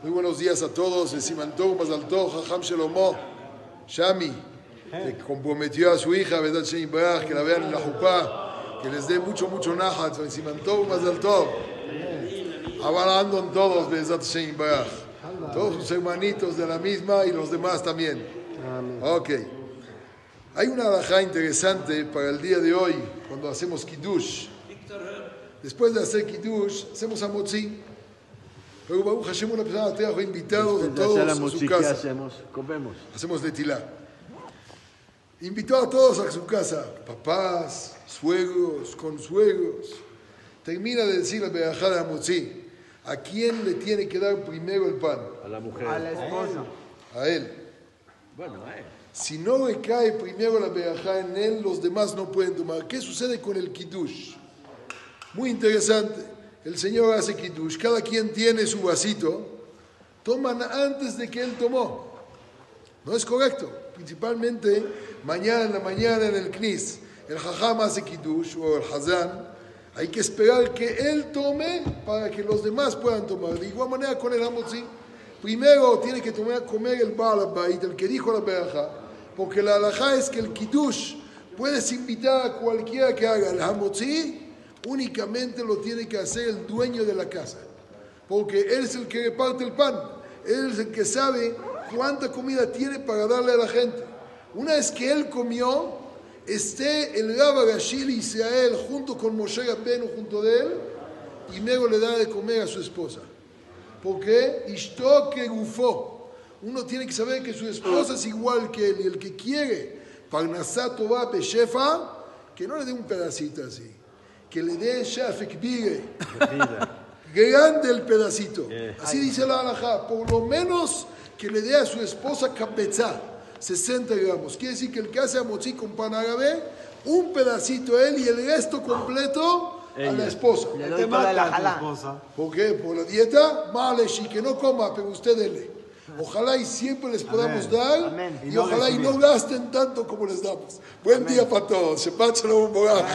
Muy buenos días a todos. Simantó, Mazaltó, Jajam Shelomo, Shami, que comprometió a su hija, ¿verdad? Shein que la vean en la Jupá, que les dé mucho, mucho nahat. Simantó, Mazaltó. Avalando en todos, ¿verdad? Shein. Todos sus hermanitos de la misma y los demás también. Ok. Hay una alajá interesante para el día de hoy, cuando hacemos Kiddush. Después de hacer Kiddush, hacemos Amotzi. Pero Baruch Hashem, una persona trajo invitados a Después de todos a su música, ¿qué casa. hacemos? Comemos. Hacemos de tilá. Invitó a todos a su casa, papás, suegros, consuegros. Termina de decir la verajá de Amotzi. ¿A quién le tiene que dar primero el pan? A la mujer. A la esposa. A él. Bueno, eh. Si no le cae primero la verajá en él, los demás no pueden tomar. ¿Qué sucede con el kiddush? Muy interesante. El Señor hace kiddush, cada quien tiene su vasito, toman antes de que él tomó. No es correcto. Principalmente mañana en la mañana en el knis, el jajam hace kiddush o el hazán. Hay que esperar que él tome para que los demás puedan tomar. De igual manera con el hamotzi. Primero tiene que tomar, comer el balabait, el que dijo la verajá, porque la alajá es que el kiddush puedes invitar a cualquiera que haga el hamotzi, únicamente lo tiene que hacer el dueño de la casa, porque él es el que reparte el pan, él es el que sabe cuánta comida tiene para darle a la gente. Una vez que él comió, esté el Rabba Gashil Israel junto con Moshe Rabbeinu junto de él, y luego le da de comer a su esposa. Porque Ishto que gufó. Uno tiene que saber que su esposa es igual que él y el que quiere Parnasá Tová Beshefa, que no le dé un pedacito así, que le dé Shafek Bire, grande el pedacito. Así dice la halajá, por lo menos que le dé a su esposa capezá, 60 gramos. Quiere decir que el que hace amotzi con pan árabe, un pedacito a él y el resto completo a la esposa. Le doy toda la jalá. ¿Por qué? Por la dieta, maleshi, que no coma, pero usted dele. Ojalá y siempre les podamos dar Amén. y, ojalá y no gasten tanto como les damos. Buen día para todos. Shabbat shalom, Boraj.